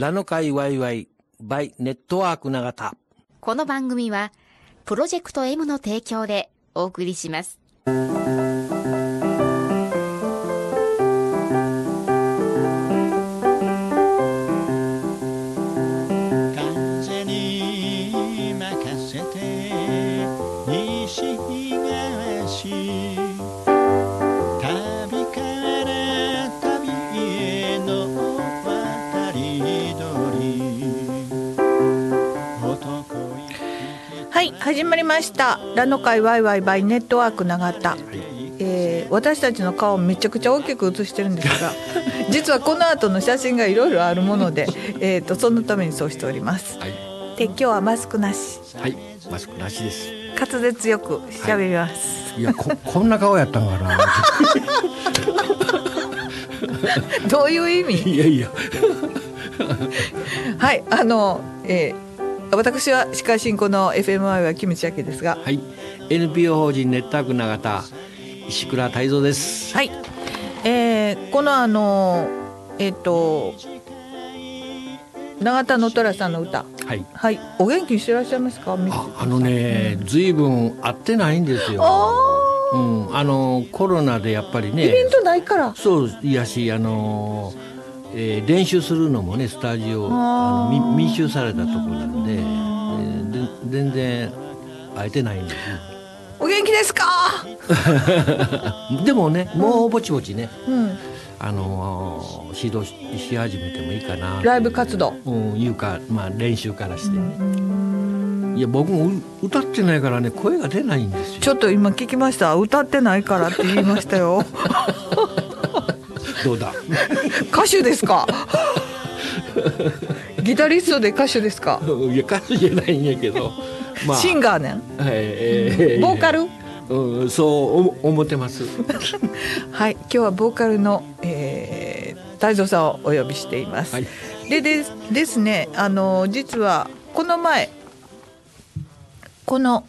ラノ会ワイワイ by ネットワーク永田。この番組は、プロジェクト M の提供でお送りします。ました「ラノ会ワイワイバイネットワーク永田」えー私たちの顔をめちゃくちゃ大きく写してるんですが 実はこの後の写真がいろいろあるもので、えー、とそのためにそうしております。はい。で今日はマスクなしはい。マスクなしです。滑舌よく喋ります、いや、こ、こんな顔やったんかな。どういう意味？いやいや。はいあの、えー私は司会進行の FMI はキムチヤケですがはい。NPO 法人ネットワーク長田。石倉泰造です。はい、えーこのあのえっ、と永田の虎さんの歌はい。はいお元気にしてらっしゃいますか？あ、あのね、ずいぶん会ってないんですよ。あうん、あのコロナでやっぱりーイベンね。トないからそういやし、あの。えー練習するのもねスタジオあのみ密集されたとこなんで,、えーで全然会えてないんですお元気ですか？でもねもうぼちぼちね、うん。あのー指導しし始めてもいいかなライブ活動。うんいうか、まあ、練習からして、うん。いや僕もう歌ってないからね声が出ないんですよ。ちょっと今聞きました。歌ってないからって言いましたよ どうだ？歌手ですか？ギタリストで歌手ですか？いや歌手じゃないんやけど、まあ、シンガーねん？ボーカル？うん、そう思思ってます。はい今日はボーカルの、えー、太蔵さんをお呼びしています、はい。ででですねあの実はこの前この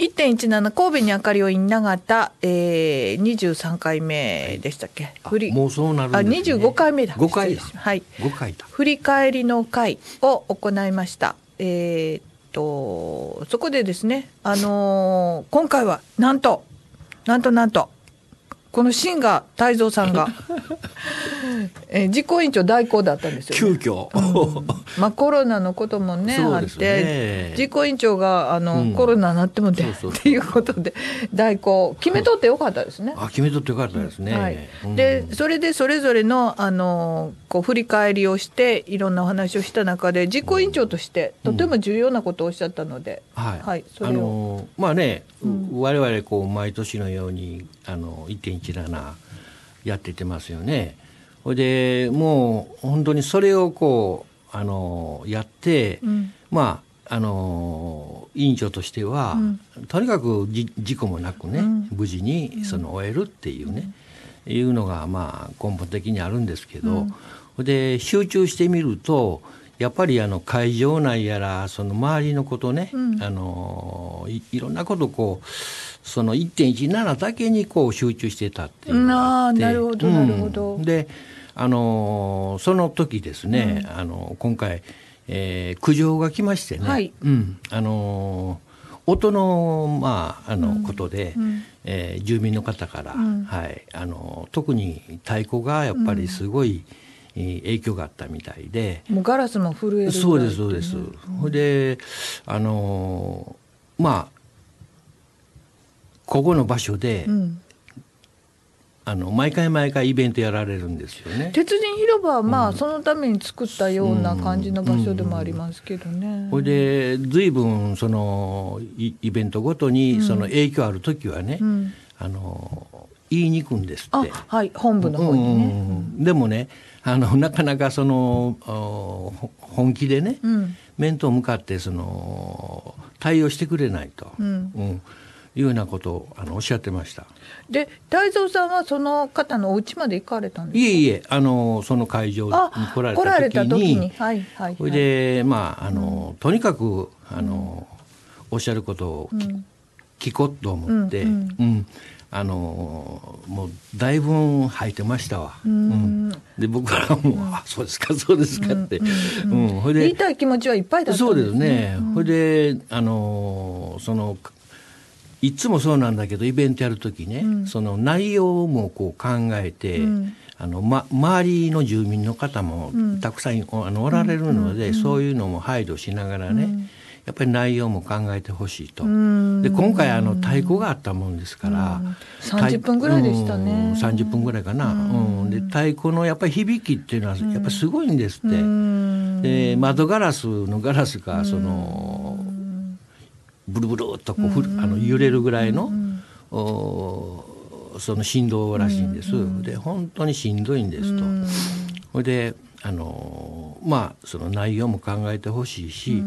1.17神戸に明かりをイン長田、えー、23回目でしたっけ、あ振り。もうそうなるんあです、ね、25回目だ5回だ。失礼しはい。5回だ。振り返りの会を行いました。えーっとそこでですね、あのー今回はなんとなんとなんとこのシンガー泰造さんが、えー実行委員長代行だったんですよ、ね。急遽、まあコロナのこともねあってね実行委員長があの、うん。コロナになってもでそうそうそう。っていうことで代行決めとってよかったですね。あ決めとってよかったですね、はい。うん。でそれでそれぞれのあのこう振り返りをしていろんなお話をした中で実行委員長としてとても重要なことをおっしゃったので、はい、はいそれを。あのまあね、うん。我々こう毎年のようにあの1.17やっててますよね。ほいでもう本当にそれをこうあのやって、うん。まああの委員長としては、とにかくじ事故もなくね、うん。無事にその終えるっていうね、いうのがまあ根本的にあるんですけど、うん。で集中してみるとやっぱりあの会場内やらその周りのことね、うん。あのいいろんなことこうその1.17だけにこう集中してたっていう。のがあってあーなるほどなるほど。うんであのその時ですね、あの今回、えー苦情が来ましてね、はい。うん。あの音の,、まあ、あのことで、うん。えー住民の方から、うん。はい、あの特に太鼓がやっぱりすごい、えー影響があったみたいで、もうガラスも震えるそうですそうです。ほいであのーまあここの場所で、うん、あの毎回毎回イベントやられるんですよね。鉄人広場はまあ、そのために作ったような感じの場所でもありますけどね。ほいで随分そのイイベントごとにその影響ある時はね、うん。あの言いに行くんですあって。はい本部の方にね。うんうんうん。でもねあの なかなかその本気でね、うん。面と向かってその対応してくれないと、うんいうようなことをあのおっしゃってました。で太蔵さんはその方のお家まで行かれたんですか？いえいえあのその会場にあ来られ来られた時に。た時にはいはい。それでまああの、とにかくあの、おっしゃることを聞こうと思って、うんうん。うん。あのもうだいぶ吐いてましたわ。ん。で僕らも、あそうですかそうですかって、うんほいで言いたい気持ちはいっぱいだったそうですんですね。ね。それで、あのーその、いつもそうなんだけど、イベントやるときね、その内容もこう考えて、うん。あの、ま、周りの住民の方もたくさんおあのおられるので、そういうのも配慮しながらね、やっぱり内容も考えてほしいと。ん。で、今回あの、太鼓があったもんですから、30分ぐらいでしたね。うん30分ぐらいかな。うん。で、太鼓のやっぱり響きっていうのは、やっぱりすごいんですって。うん。で窓ガラスのガラスがそのブルブルっとこうふるあの揺れるぐらいのおその振動らしいんです。で本当にしんどいんですと。それであのまあその内容も考えてほしいし、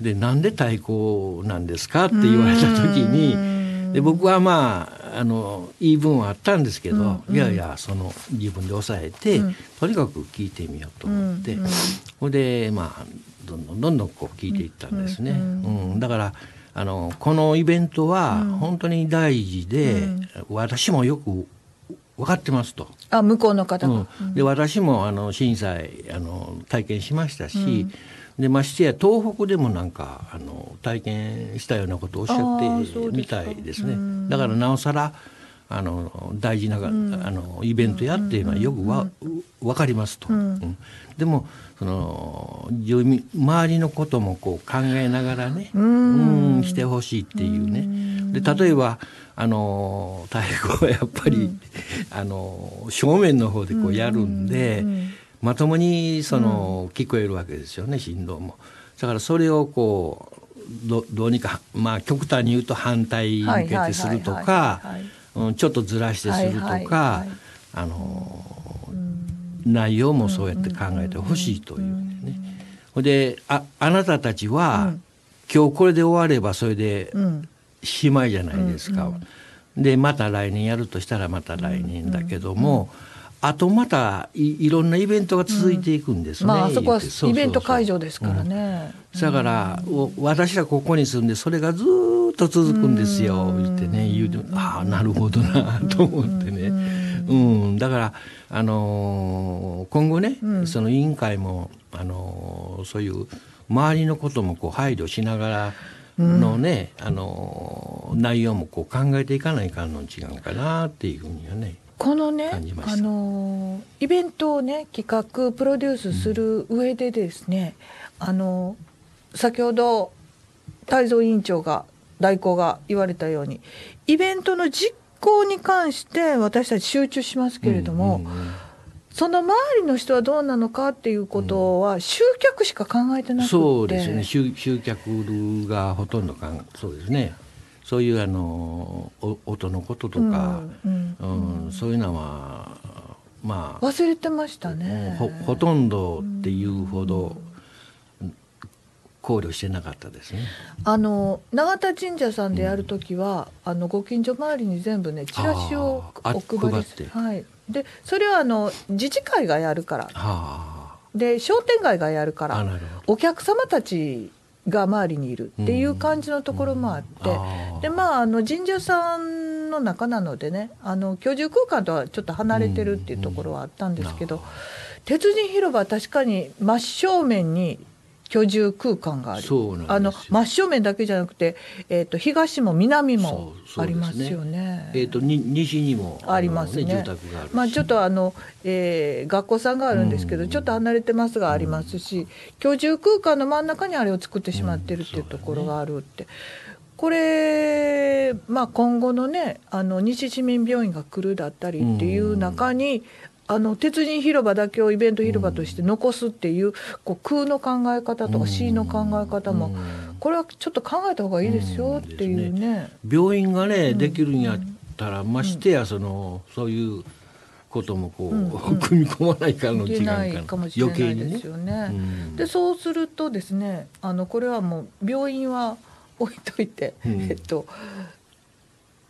でなんで太鼓なんですかって言われた時にで僕はまああの言い分はあったんですけど、いやいやその自分で抑えて、とにかく聞いてみようと思って、それでまあどんどんどんどんこう聞いていったんですね。うん。だからあのこのイベントは本当に大事で、私もよく分かってますと。あ向こうの方が。うん、で私もあの震災あの体験しましたし、でましてや東北でもなんかあの体験したようなことをおっしゃってみたいですね。だからなおさらあの大事な、あのイベントやっていうのはよくわ、分かりますと、うん。でもその住民周りのこともこう考えながらね、うん。してほしいっていうね。で例えばあの太鼓はやっぱり、あの正面の方でこうやるんで、まともにその聞こえるわけですよね振動も。だからそれをこうどどうにかまあ極端に言うと反対向けてするとかちょっとずらしてするとか、あの内容もそうやって考えてほしいというね。ほんでああなたたちは、今日これで終わればそれでうんしまいじゃないですか。でまた来年やるとしたらまた来年だけども、あとまたいいろんなイベントが続いていくんですね。まああそこはイベント会場ですからね。だから、お私らここに住んでそれがずーっと続くんですよ言ってね言うてああなるほどなと思ってね、うん、だから、あのー今後ね、その委員会も、あのーそういう周りのこともこう配慮しながらのね、あのー内容もこう考えていかないかんの違うかなっていうふうにはね。このね感じましたあのイベントをね企画プロデュースする上でですね、あの先ほど泰造委員長が代行が言われたようにイベントの実行に関して私たち集中しますけれども、うんうんうんその周りの人はどうなのかっていうことは集客しか考えてなくて、そうですね。集集客がほとんどかんそうですね。そういうあのお音のこととか、うん。うんそういうのはまあ忘れてましたね。ほほとんどっていうほど考慮してなかったですね。あの永田神社さんでやるときは、あのご近所周りに全部ねチラシをお配りす配って。はい。でそれはあの自治会がやるから。はで商店街がやるからお客様たちが周りにいるっていう感じのところもあって、ど。あー。でまああの神社さんの中なのでねあの居住空間とはちょっと離れてるっていうところはあったんですけど、鉄人広場は確かに真正面に居住空間があるあの真正面だけじゃなくて、えー、と東も南もありますよね。えっ、とに西にもありますね。住宅があ。まあ、ちょっとあの、えー学校さんがあるんですけど、うん。ちょっと離れてますがありますし、居住空間の真ん中にあれを作ってしまってるっていうところがあるって、これ、まあ、今後のねあの西市民病院が来るだったりっていう中に、あの鉄人広場だけをイベント広場として残すっていう,、こう空の考え方とか市の考え方も、これはちょっと考えた方がいいですよっていうね。病院がねできるんやったら、ましてやそのそういうこともこう、組み込まないからのいけ違うかないかもしれないですよね。うん。でそうするとですねあのこれはもう病院は置いといて、うん。えっと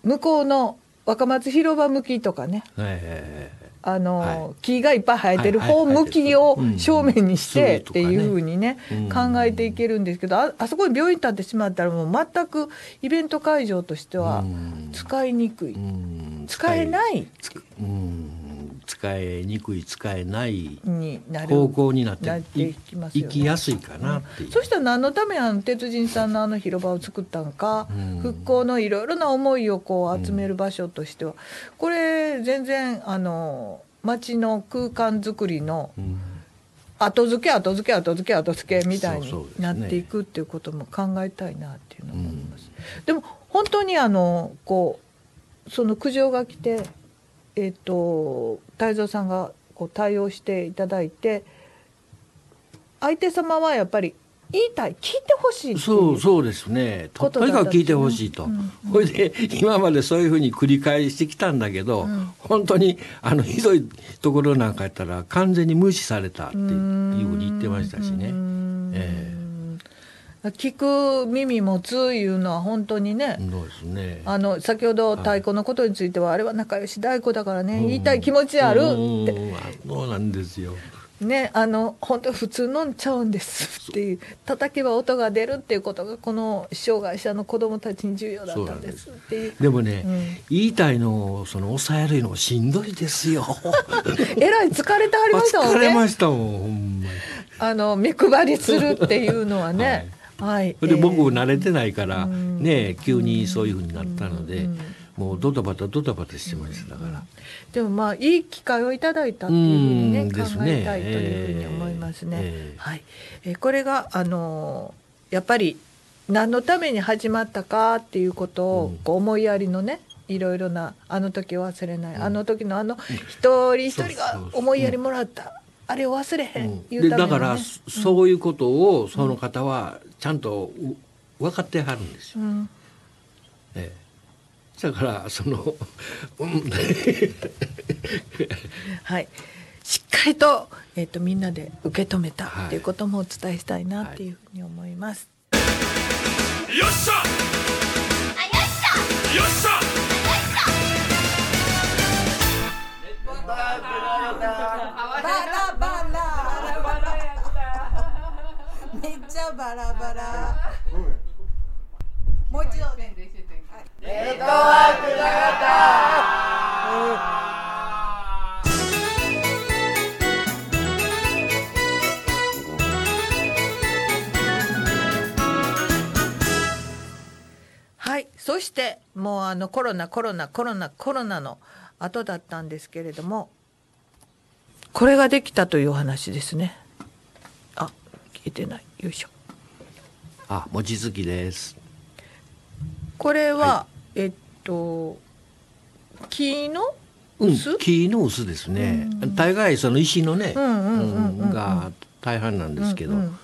向こうの若松広場向きとかね。はいはいはいあの、はい。木がいっぱい生えてる方向きをうん。正面にしてうん。っていうふうにね、うん。考えていけるんですけどああそこに病院建ってしまったらもう全くイベント会場としてはうん。使いにくい。うん。使えない。つうん使えにくい使えない方向になっていきますよね。行きやすいかなっていう。そしたら何のためあの鉄人さんのあの広場を作ったのか、うん。復興のいろいろな思いをこう集める場所としては、これ全然あの街の空間づくりのうん。後付け後付け後付け後付けみたいになっていくっていうことも考えたいなっていうのも思います。でも本当にあのこうその苦情が来てえっ、と太蔵さんがこう対応していただいて相手様はやっぱり言いたい聞いてほしいそうそうですね。とにかく聞いてほしいと、うんこれで今までそういうふうに繰り返してきたんだけど、うん。本当にあのひどいところなんかやったら完全に無視されたっていうふうに言ってましたしね。う。んえ聞く耳持ついうのは本当にね、ね。あの先ほど太鼓のことについては、あれは仲良し太鼓だからね、言いたい気持ちあるって、うん。そうなんですよ。ねあの本当普通のんちゃうんですっていう叩けば音が出るっていうことがこの障害者の子どもたちに重要だったんですっていう。でもね、うん。言いたいのをその抑えるのしんどいですよ。えらい疲れてはりましたもん 疲れまねしたもん、ほんまに。あの目配りするっていうのはね。はい、それで僕え。ー慣れてないから、うん。ね急にそういうふうになったので、うん。もうドタバタドタバタしてましたから。でもまあいい機会をいただいたっていうふうにねうん考えたいというふうに思いますね。ええはい、えーこれがあのーやっぱり何のために始まったかっていうことをうん。こう思いやりのねいろいろなあの時を忘れない、うん。あの時のあの一人一人が思いやりもらった、あれを忘れへん、うん。いうでためのね。だから、そそういうことをその方はちゃんとう分かってはるんですよ。うん。ええ。だからその、うん。はい、しっかりと,、えー、とみんなで受け止めたはい。っていうこともお伝えしたいなっていうふうに思います。よっしゃ！よっしゃ！バラバラバラバラ。もう一度はい。そしてもうあのコロナコロナコロナコロナの後だったんですけれどもこれができたというお話ですね。あ聞いてない。よいしょあ餅つきです。これは、えっと木のうん薄、木の薄ですね。大概その石のね、が大半なんですけど、うんうん。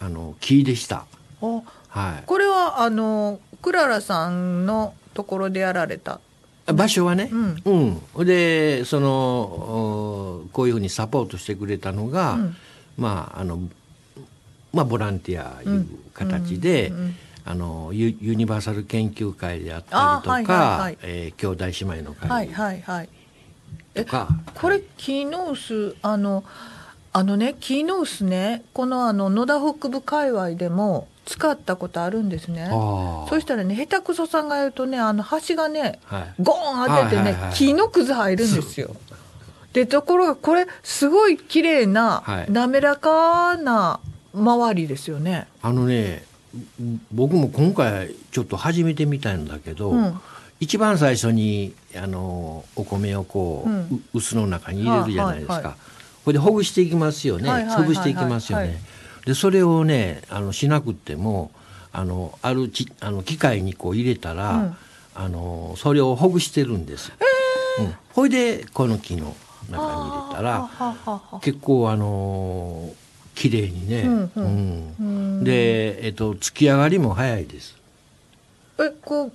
あの木でした。あはい。これはあのクララさんのところでやられた？場所はね、うん。うん。でそのおこういうふうにサポートしてくれたのが、うん。まああのまあボランティアいう形で、あのユユニバーサル研究会であったりとか、あはいはいはい。えー兄弟姉妹の会、はいはいはい。とかこれキーノウスあのあのねキーノウスねこのあの野田北部界隈でも使ったことあるんですね。そしたらね下手くそさんが言うとねあの端がねはい。ゴーン当ててね、木のくず入るんですよ。でところがこれすごい綺麗な、はい。滑らかな周りですよね。あのね僕も今回ちょっと始めてみたいんだけど、うん。一番最初にあのお米をこう、うん。う臼の中に入れるじゃないですか、はいはい。はこれでほぐしていきますよね、はいはいはいはい。潰していきますよね、はいでそれをねあのしなくってもあのあるちあの機械にこう入れたら、うん。あのそれをほぐしてるんです、うん、ほいでこの木の中に入れたらはははは結構あの綺麗にね、うんうんうんうんで、えっと、突き上がりも早いです。えこう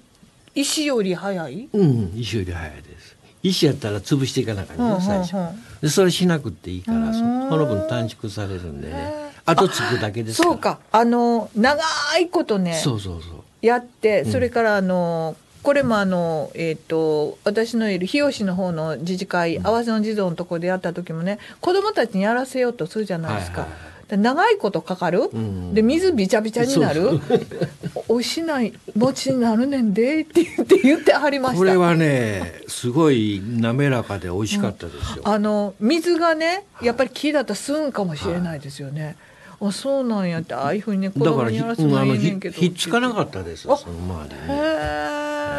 石より早い？うん、石より早いです。石やったら潰していかなきゃね、最初うんうんうん。で、それしなくていいから、その分短縮されるんでね。あとつくだけです。そうかあの長いことねそうそうそう。やってうんそれからあのこれもあの、えー、と私のいる日吉の方の自治会合わせの児童のところでやった時もね子どもたちにやらせようとするじゃないですか。はいはい長いことかかる、ん。で水びちゃびちゃになる。おいしない餅になるねんで。って言って言ってはりました。これはねすごい滑らかで美味しかったですよ、あの水がねやっぱり木だったら吸うんかもしれないですよね、あそうなんやってああいうふうにね子供にやらせるのうんあのひはいいねんけど。ひっつかなかったですあそのままでへね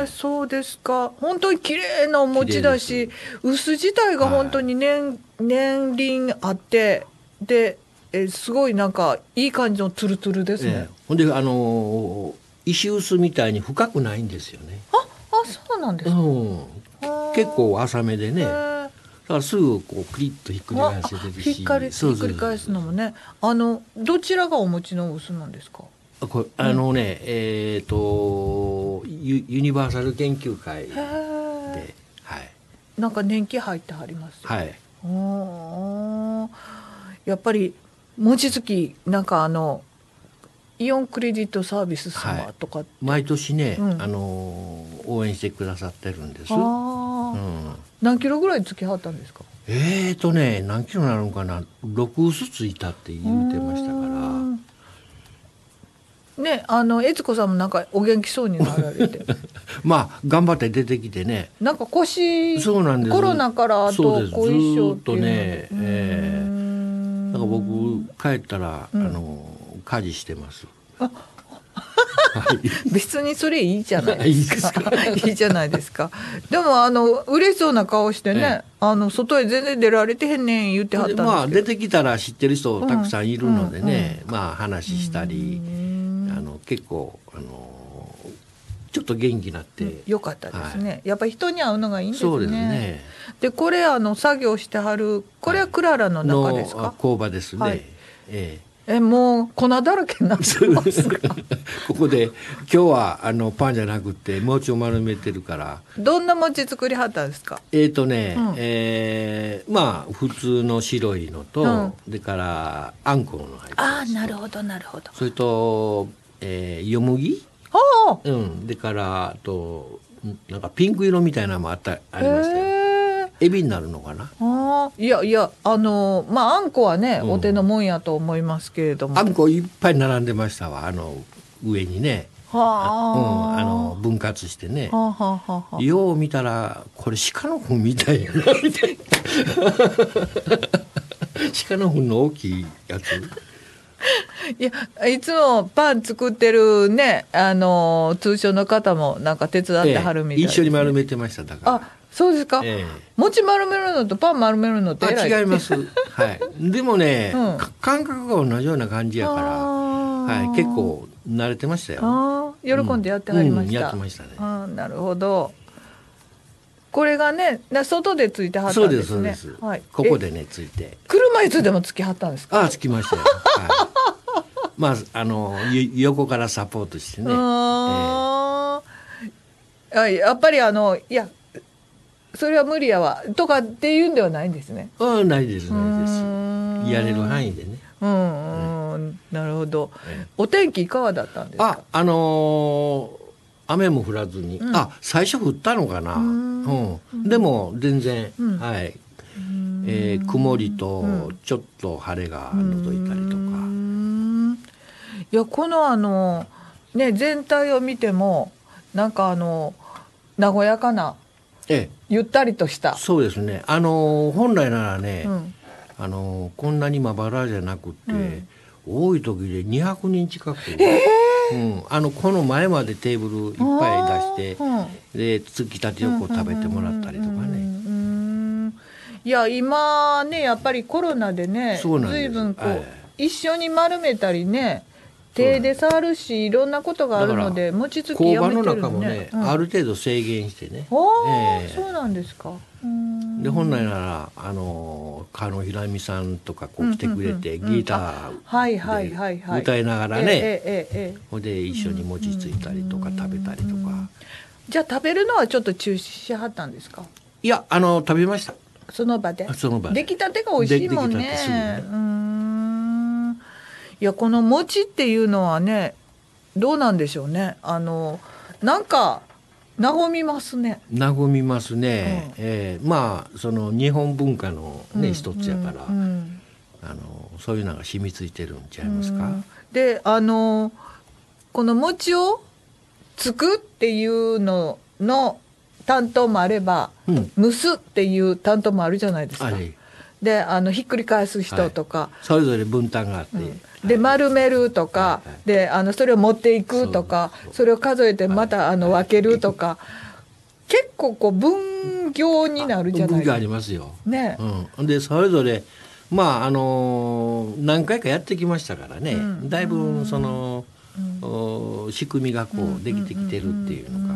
えそうですか。本当に綺麗なお餅だし薄自体が本当に年,、年輪あってでえすごいなんかいい感じのツルツルですね、ええ。ほんであのー石臼みたいに深くないんですよね、ああそうなんですか、うん、結構浅めでね。へだーからすぐこうクリッとひっくりあ返せてるし。ひっかりひっくり返すのもね。あのどちらがお餅の薄なんですか？あこれあのね、えっ、とユユニバーサル研究会で、はい。なんか年季入ってはりますよ。はい。おー。やっぱり餅つきなんかあのイオンクレジットサービス様とか、毎年ね、うん。あのー応援してくださってるんです。うん、何キロぐらいつきはったんですか？えーとね何キロなのかな？6薄ついたって言うてましたから。ねあの悦子さんもなんかお元気そうになられて。まあ頑張って出てきてね。なんか腰そうなんです。コロナからあと後遺症っていうとねええうんだから僕帰ったら、うん。あの家事してます。別にそれいいじゃな いですか。いいじゃないですか。でもあの嬉しそうな顔してね、ええ。あの外へ全然出られてへんねん言ってはったんでですけど。まあ出てきたら知ってる人たくさんいるのでね、まあ話したり、あの結構あのちょっと元気になって、よかったですね、やっぱり人に会うのがいいんですね。そうですね。でこれあの作業してはるこれはクララの中ですか、の工場ですね。はい。ええ。もう粉だらけになって ここで今日はあのパンじゃなくて餅を丸めてるから。どんな餅作りはったんですか？えーとね、うん。えーまあ普通の白いのと、うん。でからあんこの入ってああなるほどなるほど。それと、えー、よもぎうん、でからあとんなんかピンク色みたいなのもあったありましたよ。エビになるのかな？ああいやいやあのまああんこはね、うんお手のもんやと思いますけれどもあんこいっぱい並んでましたわ。あの上にね、はあ、うん、あの分割してね。はあはあはあはあよう見たらこれ鹿の糞みたいやなみたいな。鹿の糞の大きいやつ。いやいつもパン作ってるねあの通称の方もなんか手伝ってはるみたいええです、一緒に丸めてましただから。あそうですか、ええ。餅丸めるのとパン丸めるのって違います。はい。でもね、うん。か感覚が同じような感じやから、はい、結構慣れてましたよ。喜んでやってはりました、うんやってましたね。あーなるほどこれがねな外でついてはったんでですすねそうです。はい、えここでねついて、車椅子でもつきはったんですか？あつきましたよ。はい。まああのゆ横からサポートしてね。あーあやっぱりあのいやそれは無理やわとかっていうんではないんですね。ええうんないですうないです。やれる範囲でね。うんうんなるほど。ええお天気いかがだったんですか？ああのー雨も降らずに、うんあ最初降ったのかな。んうん。でも全然、うんはい。えー曇りとうんちょっと晴れが覗いたりとか。んいやこのあのね全体を見てもなんかあの和やかなええ、ゆったりとした。そうですね。あのー本来ならね、うんあのーこんなにまばらじゃなくて、うん多い時で200人近く、うん、あのこの前までテーブルいっぱい出して、うん。でつきたてをこう食べてもらったりとかうんね。うんいや今ねやっぱりコロナでね随分こう、はい。一緒に丸めたりね手で触るしいろんなことがあるので餅つき工場のやめてる中もね、うんある程度制限してね。ああ、ええそうなんですか。うんで本来ならあのー狩野ひらみさんとかこう来てくれて、うんうんうんギタはいはいはいはい。ーで歌いながらね、えええほんで一緒に餅ついたりとか食べたりとか、じゃあ食べるのはちょっと中止しはったんですか？いやあの食べましたその場で？その場で出来たてが美味しいもんね。ねうーん。いやこの餅っていうのはねどうなんでしょうね。あのなんか和みますね。和みますね、うん。ええ。まあその日本文化のね、一つやから、うん。うんあのそういうのが染みついてるんちゃいますか？であのこの餅をつくっていうのの担当もあれば、うん。蒸すっていう担当もあるじゃないですか。であのひっくり返す人とか、それぞれ分担があって、で丸めるとか、はいはいであのそれを持っていくとか。それを数えてまた、あの分けるとか。結構こう分業になるじゃない？ですか。りますよ。ね。うん、でそれぞれまああのー何回かやってきましたからね、うん。だいぶその、お仕組みがこうできてきてるっていうのが、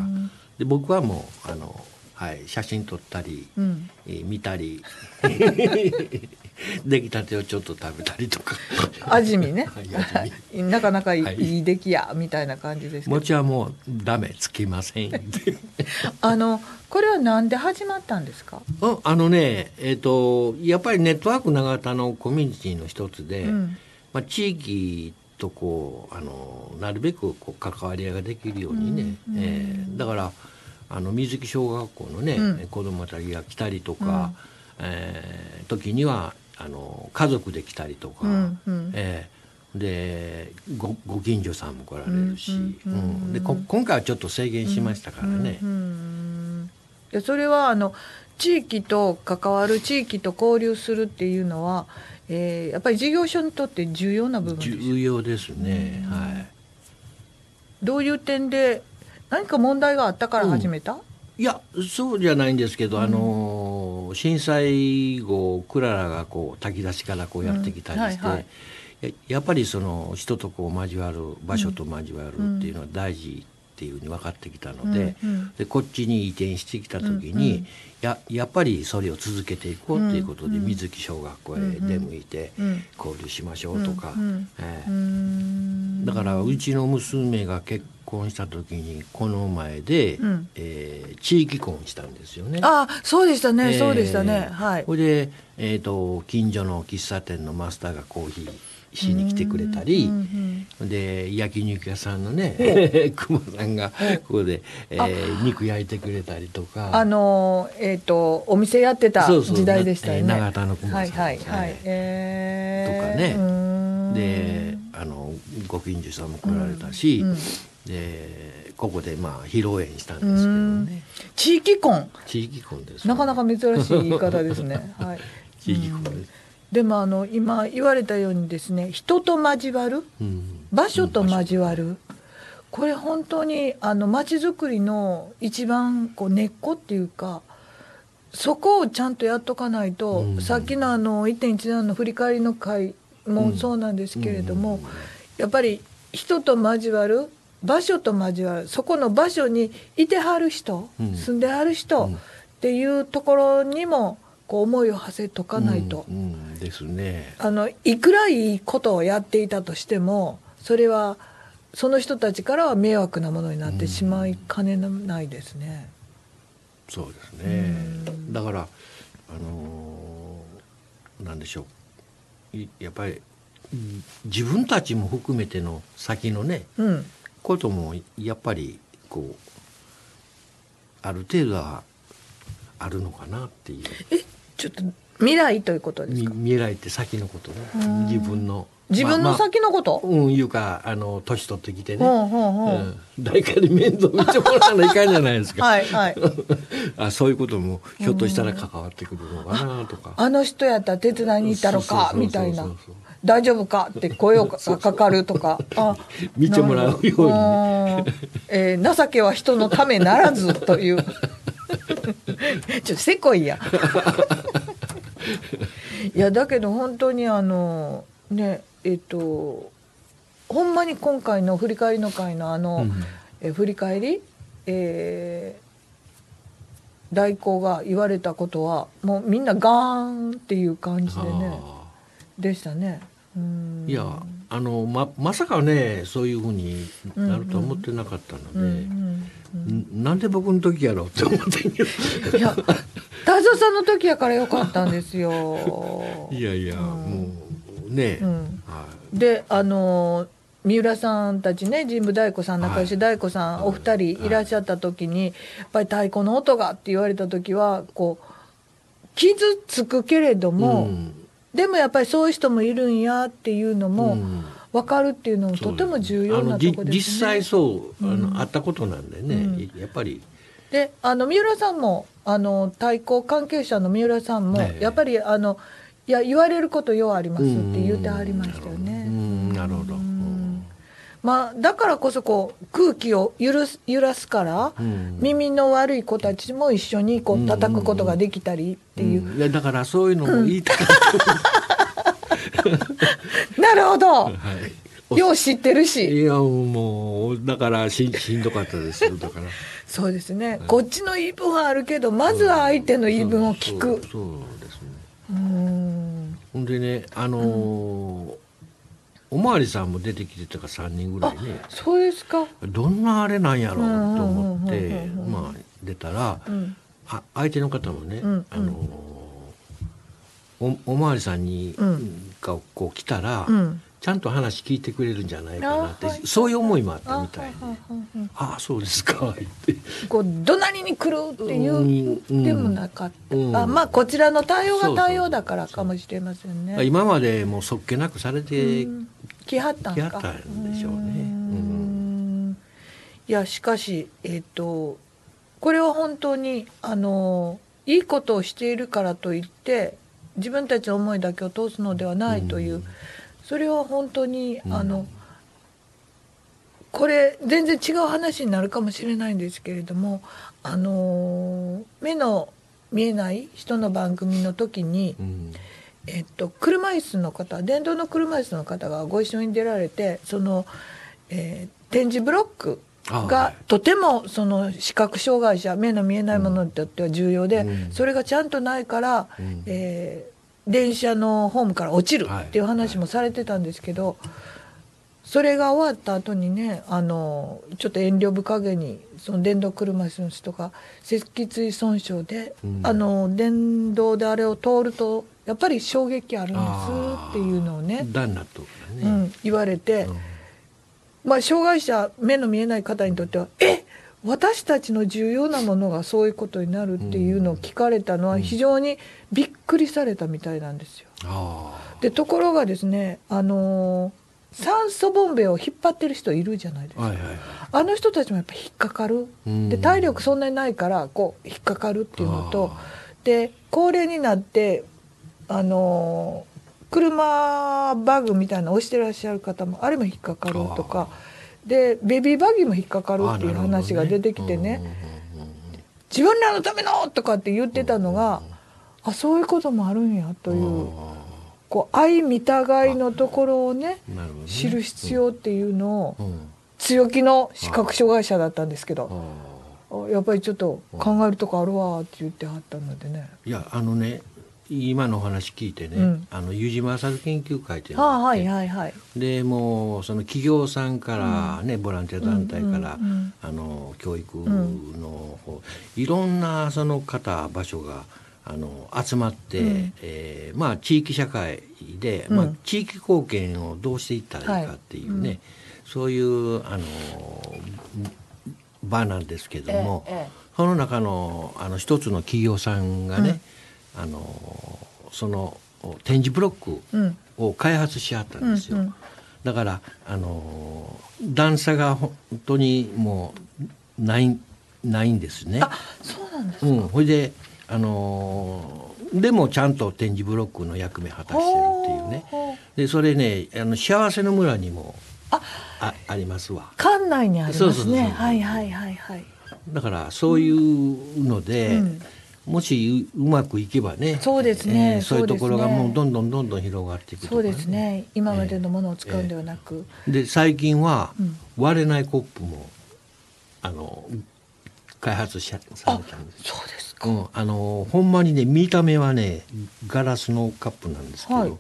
で僕はもうあの、はい、写真撮ったり、うん。えー見たり。出来たてをちょっと食べたりとか。味見ね。はい味 なかなかいい,、はい。い、い出来やみたいな感じです餅はもうダメつきませんあのこれはなんで始まったんですか、ああのねえっ、とやっぱりネットワーク長田のコミュニティの一つで、うん。まあ、地域とこうあのなるべくこう関わり合いができるようにね、えーだからあの水木小学校のね、うん。子供たちが来たりとか、えー時にはあの家族で来たりとか、うんうん。えーでごご近所さんも来られるし、うんうんうん。でこ今回はちょっと制限しましたからね。うんでそれはあの地域と関わる地域と交流するっていうのは、えーやっぱり事業所にとって重要な部分です重要ですね、はい。どういう点で何か問題があったから始めた、いやそうじゃないんですけど、あの震災後クララがこう炊き出しからこうやってきたりして、うん。はいはい。ややっぱりその人とこう交わる場所と交わるっていうのは大事っていうふうに分かってきたので,、うんうん。でこっちに移転してきた時に、うんうん。ややっぱりそれを続けていこうっていうことで、水木小学校へ出向いてうん交流しましょうとか。うんうん。ええ。うん。だからうちの娘が結婚した時にこの前で、うん。えー地域婚したんですよね。あそうでしたね、えーそうでしたね。はい。それで、えー、と近所の喫茶店のマスターがコーヒーしに来てくれたり、で焼肉屋さんのね熊 さんがここで、えー肉焼いてくれたりとか。あのえっ、とお店やってた時代でしたよね。えー長田の熊さん。はいはいはい、はい。えー。とかね。であのご近所さんも来られたし、でここでまあ披露宴したんですけどね。地域婚。地域婚ですなかなか珍しい言い方ですね。はい。地域婚です、でもあの今言われたようにですね人と交わるうん。場所と交わる、これ本当にあの街づくりの一番こう根っこっていうかそこをちゃんとやっとかないと、うん。さっきのあの1.17の振り返りの会もそうなんですけれども、うん。やっぱり人と交わる場所と交わるそこの場所にいてはる人、うん。住んではる人うん。っていうところにもこう思いを馳せとかないと。うんうんですね。あのいくらいいことをやっていたとしてもそれはその人たちからは迷惑なものになってしまいかねないですね。そうですね。だからあのーなんでしょう。いやっぱりうん自分たちも含めての先のねうん、こともやっぱりこうある程度はあるのかなっていう。えちょっと未来ということですみか未来って先のことね。うん。自分の。自分のまあまあ先のこと、うんいうかあの年取ってきてね、ほうほうほううん。誰かに面倒見てもらわないかんじゃないですか、はいはい。あそういうこともひょっとしたら関わってくるのかなとか。あの人やったら手伝いに行ったろかみたいな。大丈夫かって声をかかかるとか。あ 見てもらうように。えー情けは人のためならずという。ちょっとせこいやいやだけど本当にあのねえっとほんまに今回の振り返りの会のあの、うんえ振り返り、えー代行が言われたことはもうみんなガーンっていう感じでねあでしたね。うん。ーいやあのままさかねそういうふうになるとは思ってなかったので、うんうんんなんで僕の時やろうって思ってんけど。いや太蔵さんの時やからよかったんですよ。いやいや、うん。もうね、うん。はであの三浦さんたちね神武大工さん仲良し大工さん、はい。お二人いらっしゃった時に、やっぱり太鼓の音がって言われた時はこう傷つくけれどい、も、うんでもやっぱりそういう人もいるんやっていうのもうん。分かるっていうのもとても重要なとこですね。実際そうあの、あったことなんでね、うん。やっぱり。であの三浦さんもあの対抗関係者の三浦さんも、ええ。やっぱりあのいや言われることようありますって言ってはりましたようね。まあ、だからこそこう空気を揺らす揺らすから、うん。耳の悪い子たちも一緒にこう叩くことができたりっていう、うん。いやだからそういうのも言いたかった、なるほど。はい。よう知ってるし。いやもうだからししんどかったですよだから。そうですね、こっちの言い分はあるけどまずは相手の言い分を聞く。そうそうですね。うん。ほんでねあのーおまわりさんも出てきてたから3人ぐらいね。そうですか。どんなあれなんやろうと思ってうんうんうん。うんうん。まあ出たら、うん。あ相手の方もね、うんうん。あのーおおまわりさんに、うん。がこう来たら、うん。ちゃんと話聞いてくれるんじゃないかなって、あはい。そういう思いもあったあみたいで。ああそうですか言って。こう怒鳴りに来るっていううんでもなかった、うん。あまあこちらの対応が対応だからかもしれませんね。今までもうそっけなくされて、うん来はったんか。来はったんでしょうね。ん。いやしかしえっ、とこれは本当にあのいいことをしているからといって自分たちの思いだけを通すのではないという、うん。それは本当にうん。あの、これ全然違う話になるかもしれないんですけれどもあの目の見えない人の番組の時に、うんえっと、車椅子の方電動の車椅子の方がご一緒に出られてその、えー展示ブロックがとてもその視覚障害者目の見えないものにとっては重要で、うん。それがちゃんとないから、うん。えー電車のホームから落ちるっていう話もされてたんですけど、それが終わった後にねあのちょっと遠慮深げにその電動車椅子の人が脊椎損傷で、うん。あの電動であれを通るとやっぱり衝撃あるんですっていうのをね、ね、うん、言われて、うん。まあ、障害者目の見えない方にとってはえ私たちの重要なものがそういうことになるっていうのを聞かれたのは非常にびっくりされたみたいなんですよ。あでところがですね、あのー酸素ボンベを引っ張ってる人いるじゃないですか。あはいはいはい。あの人たちもやっぱ引っかかる。うん。で体力そんなにないからこう引っかかるっていうのとあで高齢になってあのー車バグみたいなの押してらっしゃる方もあれも引っかかるとか。でベビーバギーも引っかかるっていう話が出てきてね。自分らのためのとかって言ってたのがあそういうこともあるんやというこう愛見たがいのところをねね知る必要っていうのをうんうん強気の視覚障害者だったんですけあど。やっぱりちょっと考えるとこあるわって言ってはったのでね。いやあのね今のお話聞いてね、うんあの湯島浅研究会っていうのがあってはいはいはい。でもうその企業さんからね、ボランティア団体から、うんうんうんあの教育の方、いろんなその方場所があの集まって、うん。えーまあ、地域社会で、うん。まあ、地域貢献をどうしていったらいいかっていうね、はいそういうあの場なんですけども、ええその中のあの一つの企業さんがね、あのその展示ブロックうん。を開発しはったんですよ。うんうん。だからあの段差が本当にもうないないんですね。あそうなんですか。うん、ほいであのでもちゃんと展示ブロックの役目果たしてるっていうね。でそれねあの幸せの村にもああありますわ。館内にありますね。はいはいはいはい。だからそういうので、うんもしううまくいけばねそうですねえーそういうところがもうどんどんどんどん広がっていくとかそうですね。今までのものを使うんではなく。で最近はうん割れないコップもあの開発しされたんです。そうですか。うん、あのほんまにね見た目はねガラスのカップなんですけど、はい。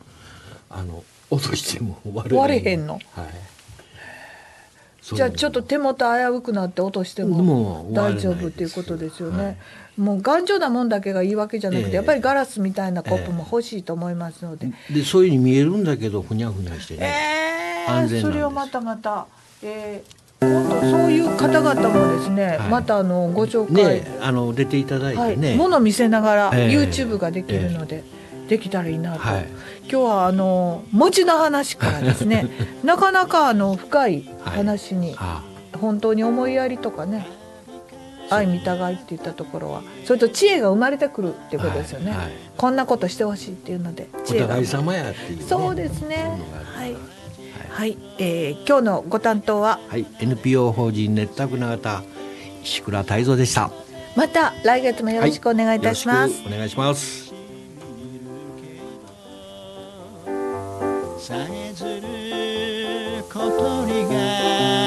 あの落としても割れへん。の？はい、じゃあちょっと手元危うくなって落としても大丈夫っていうことですよね。はい。もう頑丈なもんだけがいいわけじゃなくて、ええ。やっぱりガラスみたいなコップも欲しいと思いますので。でそういうふうに見えるんだけどふにゃふにゃしてね、え安全なんです。それをまたまた、えー、そういう方々もですね、はい。またあのご紹介、ねあの出ていただいはい、てね、もの見せながら、ええ。YouTube ができるので、できたらいいなと、はい。今日はあの餅の話からですね なかなかあの深い話に、あ。本当に思いやりとかね愛見たがいっていったところはそれと知恵が生まれてくるっていうことですよね、はい。はい。こんなことしてほしいっていうのでお知恵が。互い様やっていう、ね、そうですね。はいるはい、えー今日のご担当ははい、NPO 法人熱田区永石倉泰造でした。また来月もよろしくお願いいたします、よろしくお願いします。さえずる小鳥が